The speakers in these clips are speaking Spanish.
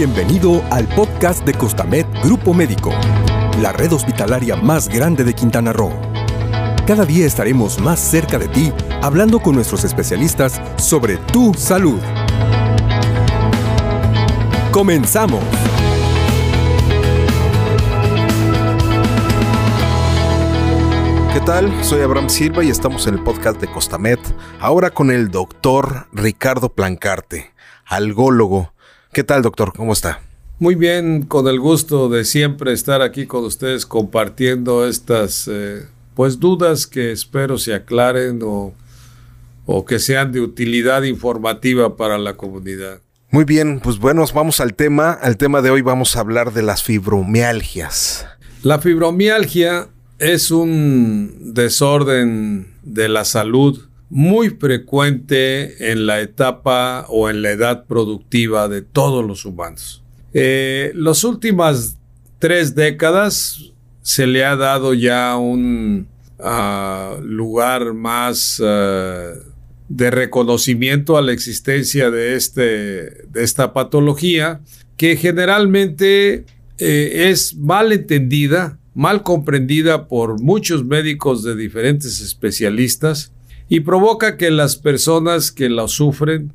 Bienvenido al podcast de Costamed Grupo Médico, la red hospitalaria más grande de Quintana Roo. Cada día estaremos más cerca de ti hablando con nuestros especialistas sobre tu salud. Comenzamos. ¿Qué tal? Soy Abraham Silva y estamos en el podcast de Costamed, ahora con el doctor Ricardo Plancarte, algólogo. ¿Qué tal, doctor? ¿Cómo está? Muy bien, con el gusto de siempre estar aquí con ustedes compartiendo estas eh, pues dudas que espero se aclaren o, o que sean de utilidad informativa para la comunidad. Muy bien, pues bueno, vamos al tema. Al tema de hoy vamos a hablar de las fibromialgias. La fibromialgia es un desorden de la salud muy frecuente en la etapa o en la edad productiva de todos los humanos. Eh, las últimas tres décadas se le ha dado ya un ah, lugar más ah, de reconocimiento a la existencia de, este, de esta patología que generalmente eh, es mal entendida mal comprendida por muchos médicos de diferentes especialistas y provoca que las personas que la sufren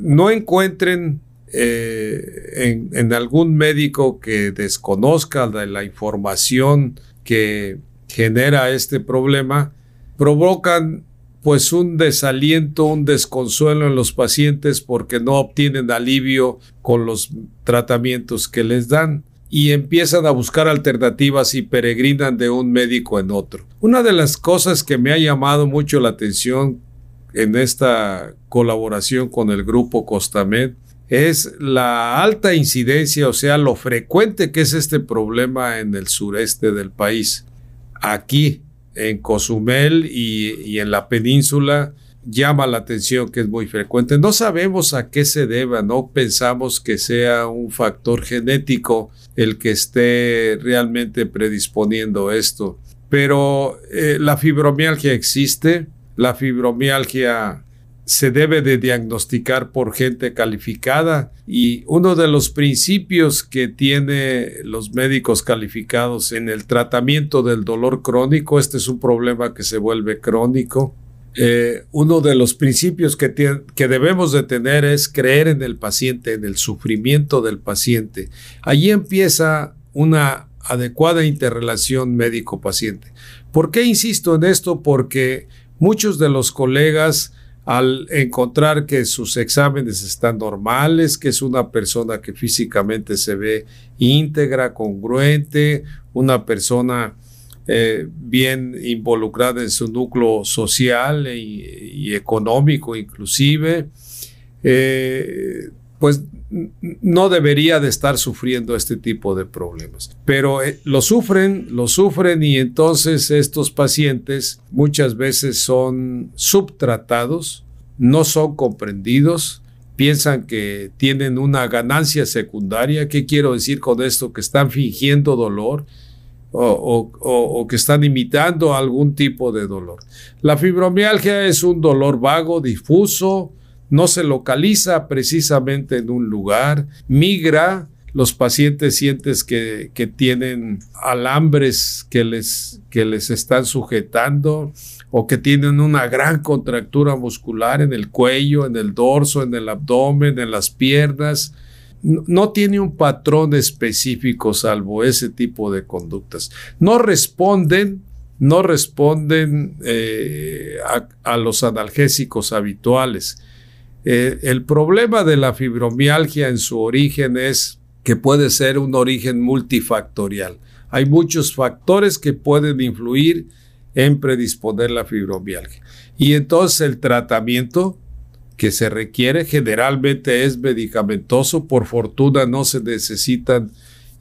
no encuentren eh, en, algún médico que desconozca de la información que genera este problema, provocan pues un desaliento, un desconsuelo en los pacientes porque no obtienen alivio con los tratamientos que les dan y empiezan a buscar alternativas y peregrinan de un médico en otro. Una de las cosas que me ha llamado mucho la atención en esta colaboración con el grupo Costamed es la alta incidencia, o sea, lo frecuente que es este problema en el sureste del país. Aquí, en Cozumel y, y en la península, llama la atención que es muy frecuente. No sabemos a qué se deba, no pensamos que sea un factor genético el que esté realmente predisponiendo esto. Pero eh, la fibromialgia existe, la fibromialgia se debe de diagnosticar por gente calificada y uno de los principios que tiene los médicos calificados en el tratamiento del dolor crónico, este es un problema que se vuelve crónico, eh, uno de los principios que, que, debemos de tener es creer en el paciente, en el sufrimiento del paciente. Allí empieza una adecuada interrelación médico-paciente. ¿Por qué insisto en esto? Porque muchos de los colegas al encontrar que sus exámenes están normales, que es una persona que físicamente se ve íntegra, congruente, una persona eh, bien involucrada en su núcleo social y, económico inclusive, eh, pues no debería de estar sufriendo este tipo de problemas. Pero eh, lo sufren, lo sufren y entonces estos pacientes muchas veces son subtratados, no son comprendidos, piensan que tienen una ganancia secundaria. ¿Qué quiero decir con esto? Que están fingiendo dolor o, que están imitando algún tipo de dolor. La fibromialgia es un dolor vago, difuso, no se localiza precisamente en un lugar, migra, los pacientes sienten que, que, tienen alambres que les, que les están sujetando o que tienen una gran contractura muscular en el cuello, en el dorso, en el abdomen, en las piernas no tiene un patrón específico salvo ese tipo de conductas. No responden, no responden eh, a, los analgésicos habituales. Eh, el problema de la fibromialgia en su origen es que puede ser un origen multifactorial. Hay muchos factores que pueden influir en predisponer la fibromialgia. Y entonces el tratamiento que se requiere generalmente es medicamentoso. Por fortuna no se necesitan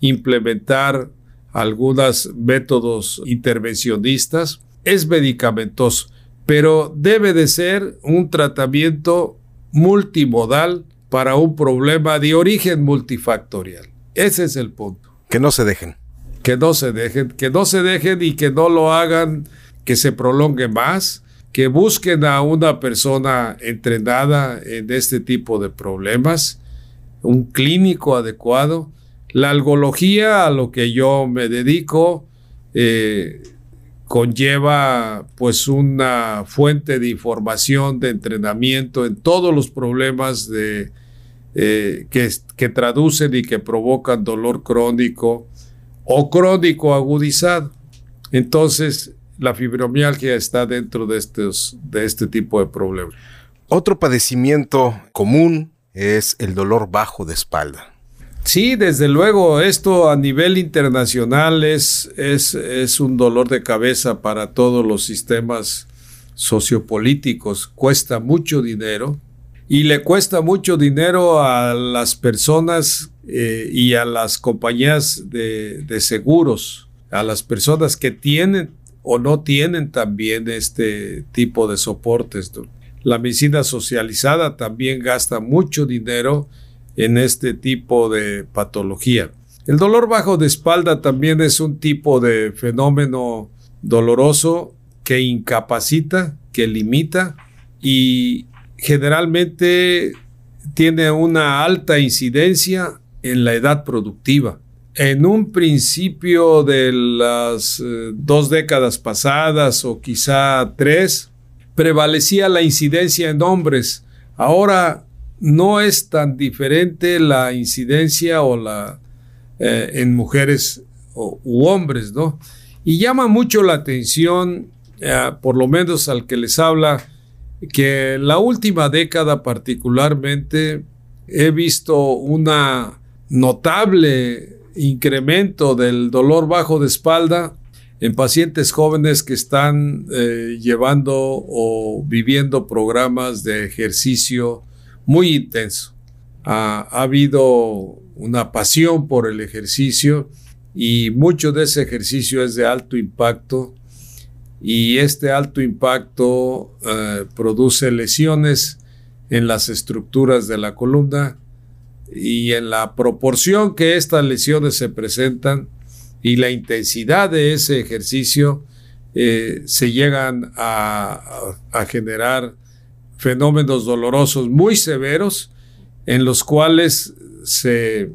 implementar algunos métodos intervencionistas. Es medicamentoso, pero debe de ser un tratamiento multimodal para un problema de origen multifactorial. Ese es el punto. Que no se dejen. Que no se dejen, que no se dejen y que no lo hagan que se prolongue más que busquen a una persona entrenada en este tipo de problemas un clínico adecuado. La algología, a lo que yo me dedico, eh, conlleva pues una fuente de información, de entrenamiento en todos los problemas de, eh, que, que, traducen y que provocan dolor crónico o crónico agudizado. Entonces, la fibromialgia está dentro de, estos, de este tipo de problemas. Otro padecimiento común es el dolor bajo de espalda. Sí, desde luego, esto a nivel internacional es, es, es, un dolor de cabeza para todos los sistemas sociopolíticos. Cuesta mucho dinero y le cuesta mucho dinero a las personas eh, y a las compañías de, de seguros, a las personas que tienen o no tienen también este tipo de soportes. La medicina socializada también gasta mucho dinero en este tipo de patología. El dolor bajo de espalda también es un tipo de fenómeno doloroso que incapacita, que limita y generalmente tiene una alta incidencia en la edad productiva. En un principio de las eh, dos décadas pasadas o quizá tres, prevalecía la incidencia en hombres. Ahora no es tan diferente la incidencia o la eh, en mujeres o, u hombres, ¿no? Y llama mucho la atención, eh, por lo menos al que les habla, que la última década particularmente he visto una notable incremento del dolor bajo de espalda en pacientes jóvenes que están eh, llevando o viviendo programas de ejercicio muy intenso. Ha, habido una pasión por el ejercicio y mucho de ese ejercicio es de alto impacto y este alto impacto eh, produce lesiones en las estructuras de la columna y en la proporción que estas lesiones se presentan y la intensidad de ese ejercicio eh, se llegan a, generar fenómenos dolorosos muy severos en los cuales se,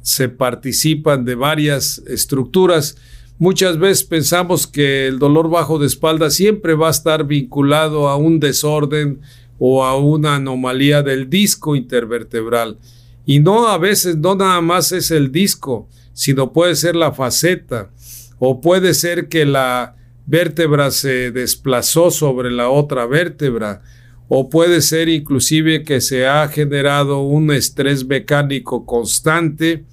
se participan de varias estructuras. Muchas veces pensamos que el dolor bajo de espalda siempre va a estar vinculado a un desorden o a una anomalía del disco intervertebral. Y no a veces, no nada más es el disco, sino puede ser la faceta o puede ser que la vértebra se desplazó sobre la otra vértebra o puede ser inclusive que se ha generado un estrés mecánico constante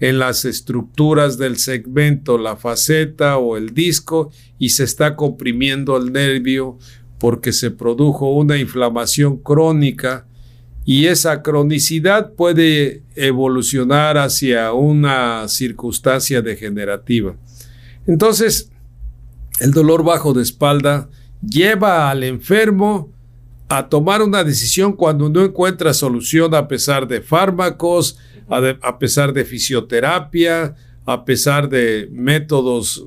en las estructuras del segmento, la faceta o el disco y se está comprimiendo el nervio porque se produjo una inflamación crónica y esa cronicidad puede evolucionar hacia una circunstancia degenerativa. Entonces, el dolor bajo de espalda lleva al enfermo a tomar una decisión cuando no encuentra solución a pesar de fármacos, a, pesar de fisioterapia, a pesar de métodos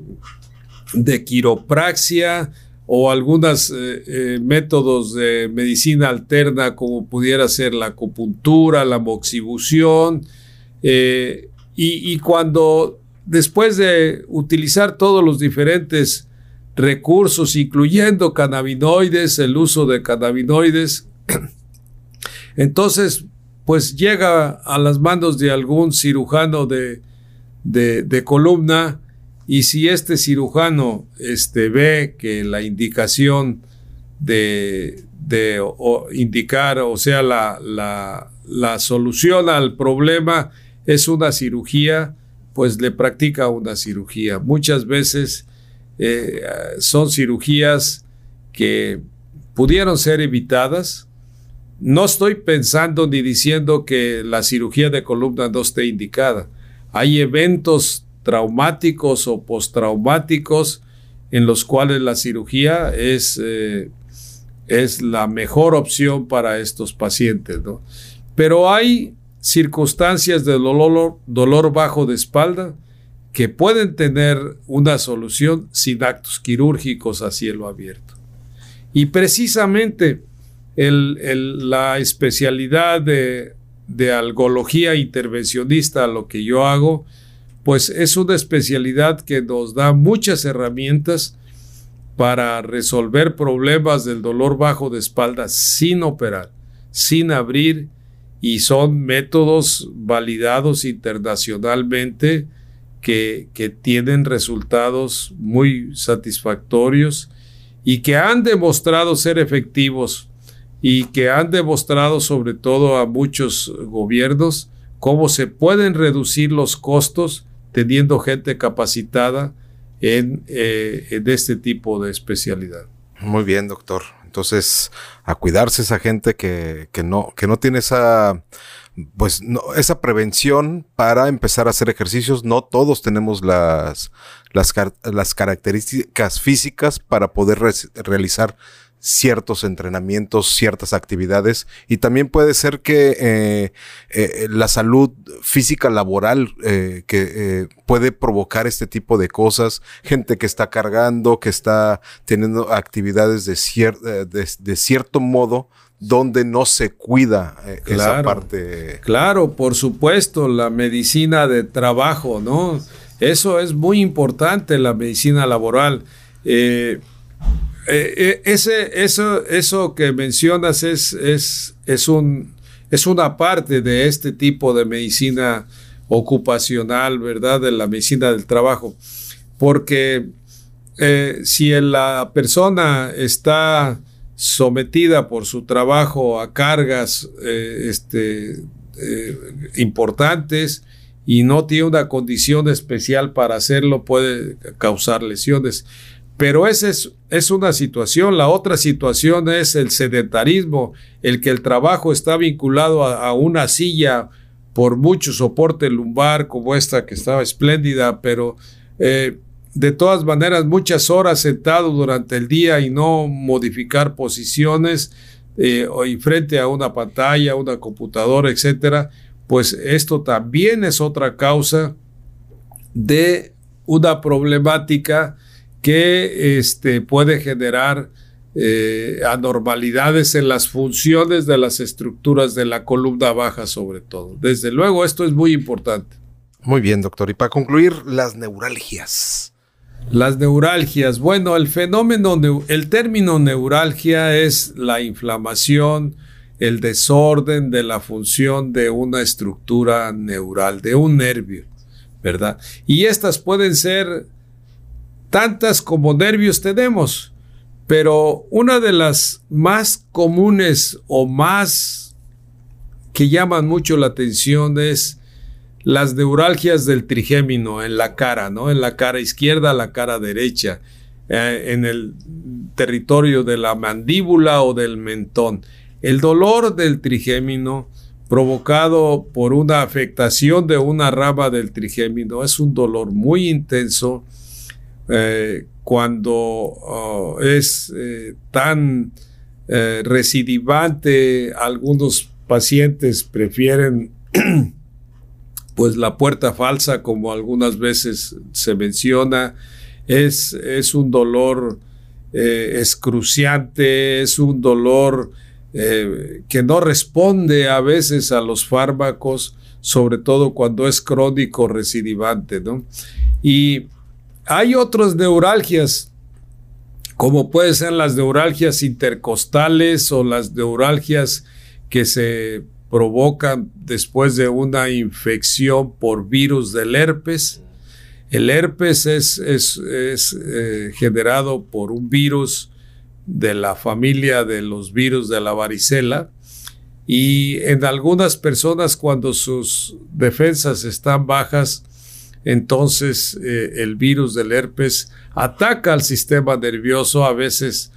de quiropraxia, o algunos eh, eh, métodos de medicina alterna como pudiera ser la acupuntura, la moxibución, eh, y, cuando después de utilizar todos los diferentes recursos, incluyendo cannabinoides, el uso de cannabinoides, entonces pues llega a las manos de algún cirujano de, de columna, y si este cirujano este, ve que la indicación de, indicar, o sea, la, la, solución al problema es una cirugía, pues le practica una cirugía. Muchas veces eh, son cirugías que pudieron ser evitadas. No estoy pensando ni diciendo que la cirugía de columna no esté indicada. Hay eventos traumáticos o postraumáticos en los cuales la cirugía es, eh, es la mejor opción para estos pacientes. Pero hay circunstancias de dolor, dolor bajo de espalda que pueden tener una solución sin actos quirúrgicos a cielo abierto. Y precisamente la especialidad de de algología intervencionista, lo que yo hago, pues es una especialidad que nos da muchas herramientas para resolver problemas del dolor bajo de espalda sin operar, sin abrir, y son métodos validados internacionalmente que, que tienen resultados muy satisfactorios y que han demostrado ser efectivos y que han demostrado sobre todo a muchos gobiernos cómo se pueden reducir los costos teniendo gente capacitada en, eh, en este tipo de especialidad. Muy bien, doctor. Entonces, a cuidarse esa gente que, que, no, que no tiene esa, pues, no, esa prevención para empezar a hacer ejercicios. No todos tenemos las, las, las características físicas para poder re realizar ciertos entrenamientos, ciertas actividades y también puede ser que eh, eh, la salud física laboral eh, que puede provocar este tipo de cosas, gente que está cargando, que está teniendo actividades de, cier de, de cierto modo donde no se cuida claro, esa parte. Claro, por supuesto, la medicina de trabajo, ¿no? Eso es muy importante, la medicina laboral. Eh, eh, ese, eso, eso que mencionas es, es, es, un, es una parte de este tipo de medicina ocupacional, ¿verdad? De la medicina del trabajo. Porque eh, si la persona está sometida por su trabajo a cargas eh, este, eh, importantes y no tiene una condición especial para hacerlo, puede causar lesiones. Pero esa es, una situación. La otra situación es el sedentarismo, el que el trabajo está vinculado a, a una silla por mucho soporte lumbar como esta que estaba espléndida, pero eh, de todas maneras muchas horas sentado durante el día y no modificar posiciones eh, y frente a una pantalla, una computadora, etcétera, pues esto también es otra causa de una problemática que este, puede generar eh, anormalidades en las funciones de las estructuras de la columna baja sobre todo. Desde luego, esto es muy importante. Muy bien, doctor. Y para concluir, las neuralgias. Las neuralgias. Bueno, el fenómeno, el término neuralgia es la inflamación, el desorden de la función de una estructura neural, de un nervio, ¿verdad? Y estas pueden ser tantas como nervios tenemos, pero una de las más comunes o más que llaman mucho la atención es las neuralgias del trigémino en la cara, ¿no? En la cara izquierda, la cara derecha, eh, en el territorio de la mandíbula o del mentón. El dolor del trigémino provocado por una afectación de una rama del trigémino es un dolor muy intenso eh, cuando uh, es eh, tan eh, recidivante, algunos pacientes prefieren pues la puerta falsa, como algunas veces se menciona, es, es un dolor eh, excruciante, es un dolor que no responde a veces a los fármacos, sobre todo cuando es crónico recidivante, ¿no? Y hay otras neuralgias, como pueden ser las neuralgias intercostales o las neuralgias que se provocan después de una infección por virus del herpes. El herpes es, eh, generado por un virus de la familia de los virus de la varicela y en algunas personas cuando sus defensas están bajas, entonces eh, el virus del herpes ataca al sistema nervioso, a veces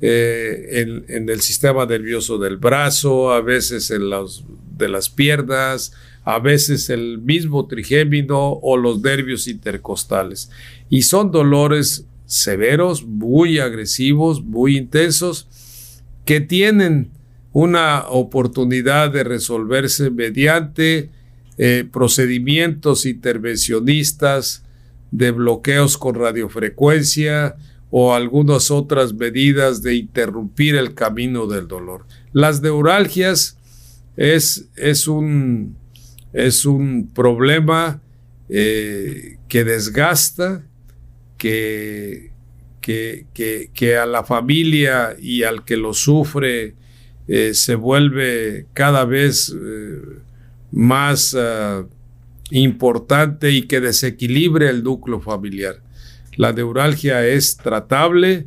eh, en, en, el sistema nervioso del brazo, a veces en los, de las piernas, a veces el mismo trigémino o los nervios intercostales. Y son dolores severos, muy agresivos, muy intensos, que tienen una oportunidad de resolverse mediante eh, procedimientos intervencionistas de bloqueos con radiofrecuencia o algunas otras medidas de interrumpir el camino del dolor. Las neuralgias es, es, un, es un problema eh, que desgasta, que, que, que, a la familia y al que lo sufre eh, se vuelve cada vez más ah, importante y que desequilibre el núcleo familiar. La neuralgia es tratable,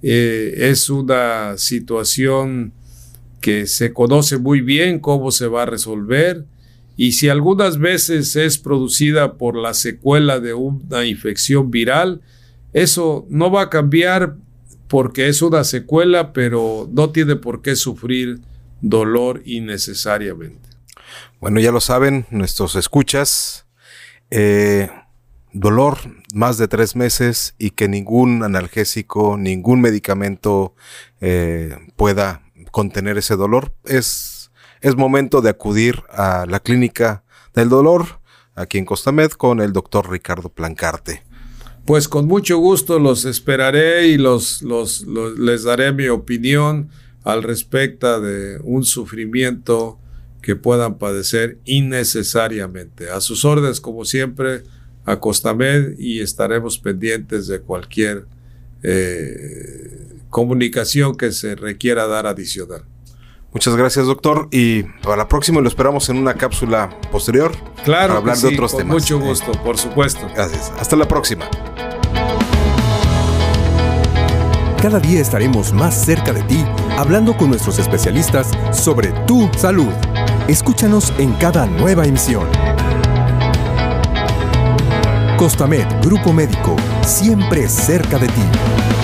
es una situación que se conoce muy bien cómo se va a resolver y si algunas veces es producida por la secuela de una infección viral, eso no va a cambiar porque es una secuela, pero no tiene por qué sufrir dolor innecesariamente. Bueno, ya lo saben, nuestros escuchas. Eh, dolor más de tres meses y que ningún analgésico, ningún medicamento eh, pueda contener ese dolor. Es, es momento de acudir a la clínica del dolor aquí en Costamed con el doctor Ricardo Plancarte. Pues con mucho gusto los esperaré y los, los, les daré mi opinión al respecto de un sufrimiento que puedan padecer innecesariamente. A sus órdenes, como siempre, a Costamed y estaremos pendientes de cualquier eh, comunicación que se requiera dar adicional. Muchas gracias, doctor. Y para la próxima lo esperamos en una cápsula posterior. Claro, para hablar de otros con temas. Mucho gusto, por supuesto. Gracias. Hasta la próxima. Cada día estaremos más cerca de ti hablando con nuestros especialistas sobre tu salud. Escúchanos en cada nueva emisión. Costamed, Grupo Médico, siempre cerca de ti.